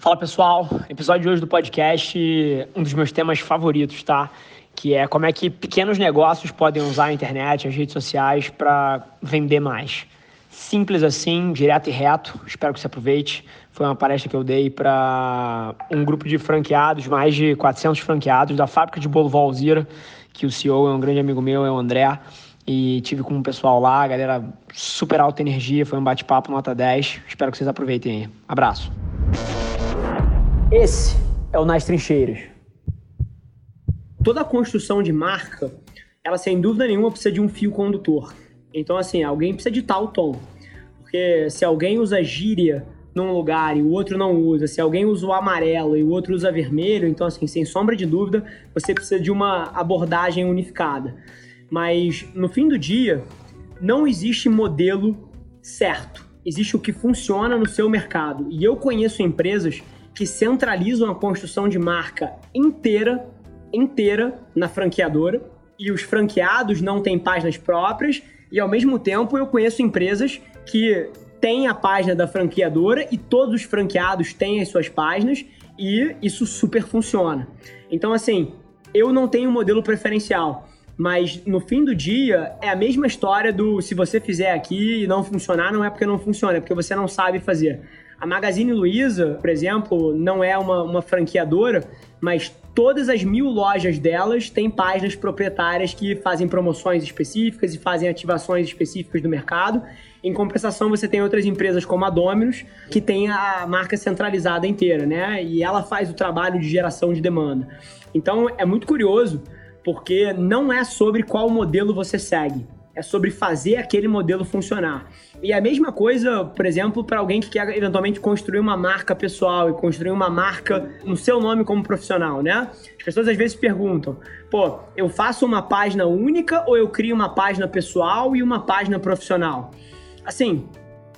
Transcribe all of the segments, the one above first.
Fala pessoal, episódio de hoje do podcast, um dos meus temas favoritos, tá? Que é como é que pequenos negócios podem usar a internet, as redes sociais para vender mais. Simples assim, direto e reto. Espero que você aproveite. Foi uma palestra que eu dei para um grupo de franqueados, mais de 400 franqueados da fábrica de bolo Valzira, que o CEO é um grande amigo meu, é o André. E tive com o pessoal lá, galera super alta energia, foi um bate-papo nota 10. Espero que vocês aproveitem aí. Abraço. Esse é o Nas Trincheiras. Toda construção de marca, ela sem dúvida nenhuma precisa de um fio condutor. Então, assim, alguém precisa de tal tom. Porque se alguém usa gíria num lugar e o outro não usa, se alguém usa o amarelo e o outro usa vermelho, então, assim, sem sombra de dúvida, você precisa de uma abordagem unificada. Mas, no fim do dia, não existe modelo certo. Existe o que funciona no seu mercado. E eu conheço empresas que centralizam a construção de marca inteira, inteira na franqueadora, e os franqueados não têm páginas próprias, e ao mesmo tempo eu conheço empresas que têm a página da franqueadora e todos os franqueados têm as suas páginas, e isso super funciona. Então, assim, eu não tenho um modelo preferencial. Mas no fim do dia, é a mesma história do se você fizer aqui e não funcionar, não é porque não funciona, é porque você não sabe fazer. A Magazine Luiza, por exemplo, não é uma, uma franqueadora, mas todas as mil lojas delas têm páginas proprietárias que fazem promoções específicas e fazem ativações específicas do mercado. Em compensação, você tem outras empresas como a Domino's, que tem a marca centralizada inteira, né? E ela faz o trabalho de geração de demanda. Então, é muito curioso, porque não é sobre qual modelo você segue é sobre fazer aquele modelo funcionar. E a mesma coisa, por exemplo, para alguém que quer eventualmente construir uma marca pessoal e construir uma marca no seu nome como profissional, né? As pessoas às vezes perguntam: pô, eu faço uma página única ou eu crio uma página pessoal e uma página profissional? Assim,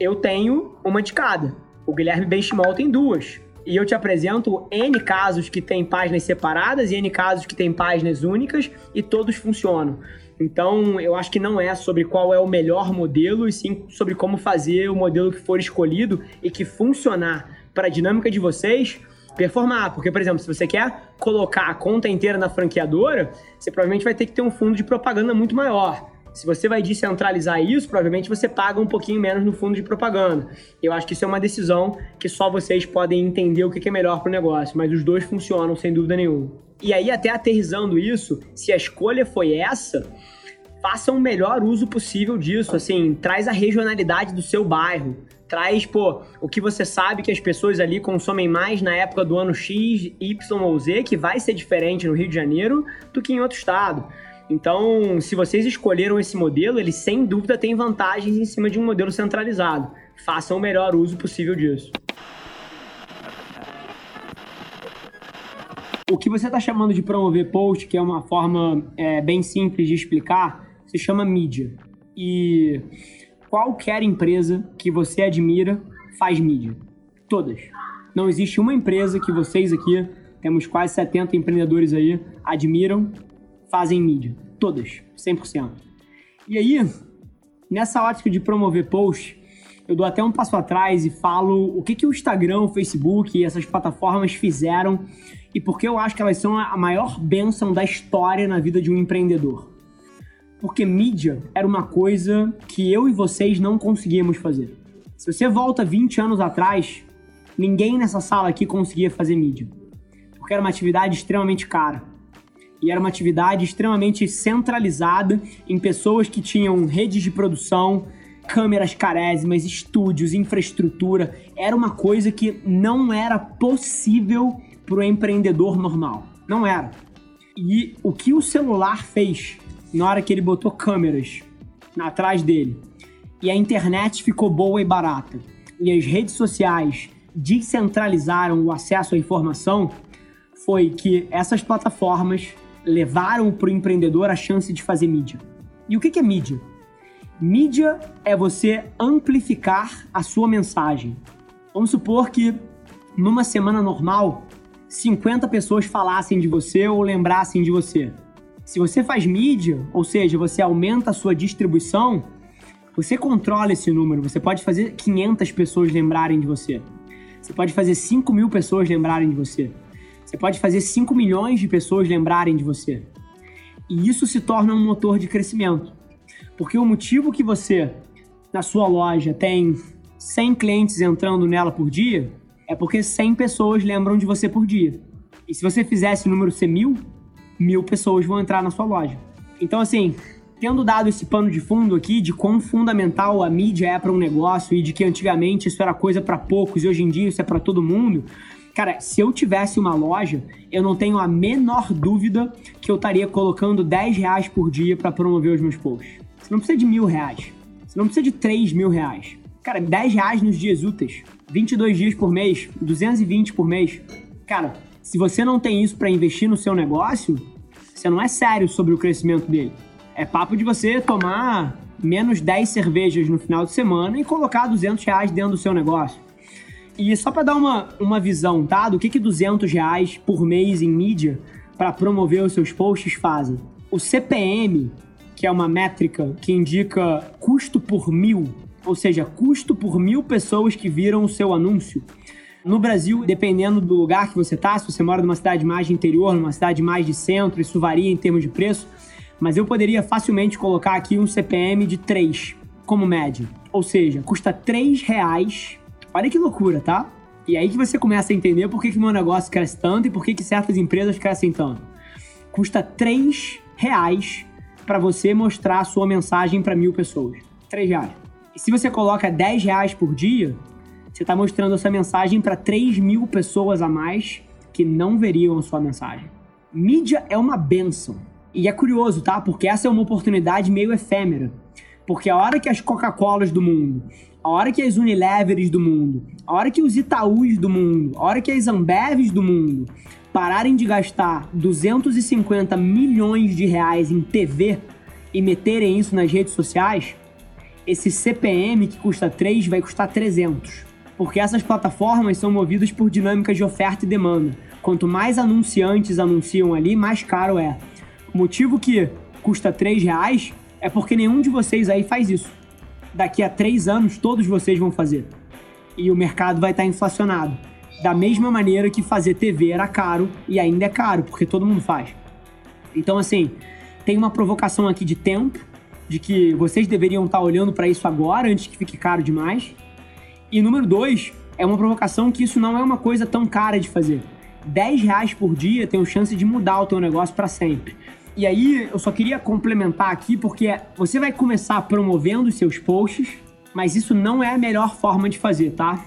eu tenho uma de cada. O Guilherme Benchimol tem duas. E eu te apresento N casos que têm páginas separadas e N casos que têm páginas únicas e todos funcionam. Então, eu acho que não é sobre qual é o melhor modelo, e sim sobre como fazer o modelo que for escolhido e que funcionar para a dinâmica de vocês performar. Porque, por exemplo, se você quer colocar a conta inteira na franqueadora, você provavelmente vai ter que ter um fundo de propaganda muito maior. Se você vai descentralizar isso, provavelmente você paga um pouquinho menos no fundo de propaganda. Eu acho que isso é uma decisão que só vocês podem entender o que é melhor para o negócio, mas os dois funcionam sem dúvida nenhuma. E aí, até aterrizando isso, se a escolha foi essa, faça o melhor uso possível disso. Assim, traz a regionalidade do seu bairro. Traz, pô, o que você sabe que as pessoas ali consomem mais na época do ano X, Y ou Z, que vai ser diferente no Rio de Janeiro do que em outro estado. Então, se vocês escolheram esse modelo, ele sem dúvida tem vantagens em cima de um modelo centralizado. Façam o melhor uso possível disso. O que você está chamando de promover post, que é uma forma é, bem simples de explicar, se chama mídia. E qualquer empresa que você admira faz mídia. Todas. Não existe uma empresa que vocês aqui, temos quase 70 empreendedores aí, admiram, fazem mídia. Todas. 100%. E aí, nessa ótica de promover post, eu dou até um passo atrás e falo o que, que o Instagram, o Facebook e essas plataformas fizeram e por que eu acho que elas são a maior bênção da história na vida de um empreendedor. Porque mídia era uma coisa que eu e vocês não conseguíamos fazer. Se você volta 20 anos atrás, ninguém nessa sala aqui conseguia fazer mídia. Porque era uma atividade extremamente cara. E era uma atividade extremamente centralizada em pessoas que tinham redes de produção, câmeras carésimas, estúdios, infraestrutura. Era uma coisa que não era possível para o empreendedor normal. Não era. E o que o celular fez na hora que ele botou câmeras atrás dele e a internet ficou boa e barata e as redes sociais descentralizaram o acesso à informação, foi que essas plataformas levaram para o empreendedor a chance de fazer mídia. E o que é mídia? Mídia é você amplificar a sua mensagem. Vamos supor que numa semana normal 50 pessoas falassem de você ou lembrassem de você. Se você faz mídia, ou seja, você aumenta a sua distribuição, você controla esse número. Você pode fazer 500 pessoas lembrarem de você. Você pode fazer 5 mil pessoas lembrarem de você. Você pode fazer 5 milhões de pessoas lembrarem de você. E isso se torna um motor de crescimento. Porque o motivo que você, na sua loja, tem 100 clientes entrando nela por dia é porque 100 pessoas lembram de você por dia. E se você fizesse o número ser mil, mil pessoas vão entrar na sua loja. Então, assim, tendo dado esse pano de fundo aqui de quão fundamental a mídia é para um negócio e de que antigamente isso era coisa para poucos e hoje em dia isso é para todo mundo, Cara, se eu tivesse uma loja, eu não tenho a menor dúvida que eu estaria colocando 10 reais por dia para promover os meus posts. Você não precisa de mil reais. Você não precisa de 3 mil reais. Cara, 10 reais nos dias úteis. 22 dias por mês. 220 por mês. Cara, se você não tem isso para investir no seu negócio, você não é sério sobre o crescimento dele. É papo de você tomar menos 10 cervejas no final de semana e colocar 200 reais dentro do seu negócio. E só para dar uma, uma visão, tá? Do que, que 200 reais por mês em mídia para promover os seus posts fazem. O CPM, que é uma métrica que indica custo por mil, ou seja, custo por mil pessoas que viram o seu anúncio. No Brasil, dependendo do lugar que você tá, se você mora numa cidade mais de interior, numa cidade mais de centro, isso varia em termos de preço, mas eu poderia facilmente colocar aqui um CPM de 3 como média. Ou seja, custa 3 reais Olha que loucura, tá? E aí que você começa a entender por que, que meu negócio cresce tanto e por que, que certas empresas crescem tanto. Custa 3 reais para você mostrar a sua mensagem para mil pessoas. 3 reais. E se você coloca 10 reais por dia, você está mostrando essa mensagem para 3 mil pessoas a mais que não veriam a sua mensagem. Mídia é uma benção. E é curioso, tá? Porque essa é uma oportunidade meio efêmera. Porque a hora que as Coca-Colas do mundo, a hora que as Unilevers do mundo, a hora que os Itaús do mundo, a hora que as Ambevs do mundo pararem de gastar 250 milhões de reais em TV e meterem isso nas redes sociais, esse CPM que custa 3 vai custar 300. Porque essas plataformas são movidas por dinâmicas de oferta e demanda. Quanto mais anunciantes anunciam ali, mais caro é. O motivo que custa 3 reais é porque nenhum de vocês aí faz isso daqui a três anos todos vocês vão fazer. E o mercado vai estar inflacionado. Da mesma maneira que fazer TV era caro e ainda é caro, porque todo mundo faz. Então, assim, tem uma provocação aqui de tempo, de que vocês deveriam estar olhando para isso agora, antes que fique caro demais. E número dois, é uma provocação que isso não é uma coisa tão cara de fazer. 10 reais por dia tem chance de mudar o teu negócio para sempre. E aí, eu só queria complementar aqui, porque você vai começar promovendo os seus posts, mas isso não é a melhor forma de fazer, tá?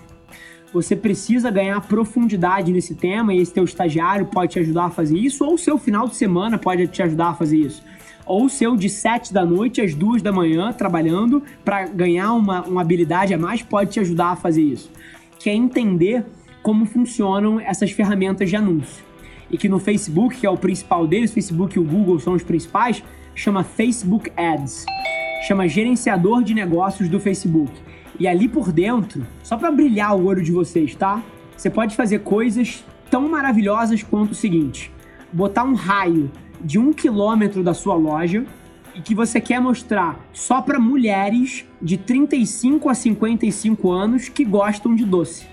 Você precisa ganhar profundidade nesse tema e esse teu estagiário pode te ajudar a fazer isso, ou o seu final de semana pode te ajudar a fazer isso. Ou o seu de 7 da noite às 2 da manhã trabalhando para ganhar uma, uma habilidade a mais pode te ajudar a fazer isso. Que é entender como funcionam essas ferramentas de anúncio e que no Facebook, que é o principal deles, Facebook e o Google são os principais, chama Facebook Ads. Chama gerenciador de negócios do Facebook. E ali por dentro, só para brilhar o olho de vocês, tá? Você pode fazer coisas tão maravilhosas quanto o seguinte: botar um raio de um quilômetro da sua loja e que você quer mostrar só para mulheres de 35 a 55 anos que gostam de doce.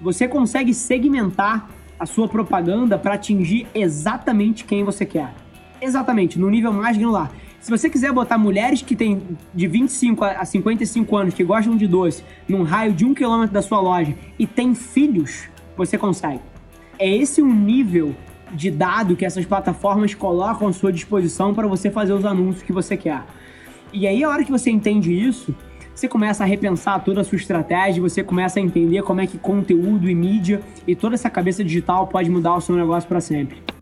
Você consegue segmentar a sua propaganda para atingir exatamente quem você quer. Exatamente, no nível mais granular. Se você quiser botar mulheres que têm de 25 a 55 anos, que gostam de doce, num raio de um quilômetro da sua loja e têm filhos, você consegue. É esse o nível de dado que essas plataformas colocam à sua disposição para você fazer os anúncios que você quer. E aí, a hora que você entende isso, você começa a repensar toda a sua estratégia, você começa a entender como é que conteúdo e mídia e toda essa cabeça digital pode mudar o seu negócio para sempre.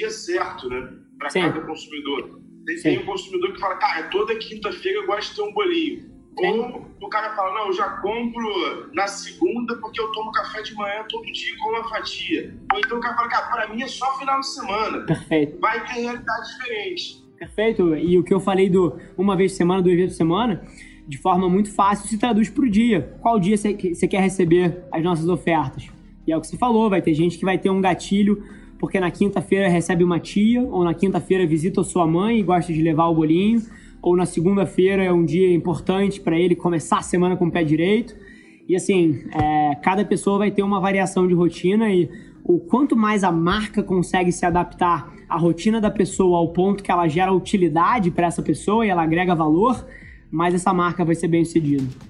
Dia certo, né? Para cada consumidor. Tem, tem um consumidor que fala, cara, toda quinta-feira eu gosto de ter um bolinho. Ou o cara fala, não, eu já compro na segunda porque eu tomo café de manhã todo dia com uma fatia. Ou então o cara fala, cara, pra mim é só final de semana. Perfeito. Vai ter realidades diferentes. Perfeito. E o que eu falei do uma vez por semana, duas vezes por semana, de forma muito fácil se traduz pro dia. Qual dia você quer receber as nossas ofertas? E é o que você falou, vai ter gente que vai ter um gatilho porque na quinta-feira recebe uma tia, ou na quinta-feira visita sua mãe e gosta de levar o bolinho ou na segunda-feira é um dia importante para ele começar a semana com o pé direito. E assim, é, cada pessoa vai ter uma variação de rotina e o quanto mais a marca consegue se adaptar à rotina da pessoa ao ponto que ela gera utilidade para essa pessoa e ela agrega valor, mais essa marca vai ser bem sucedida.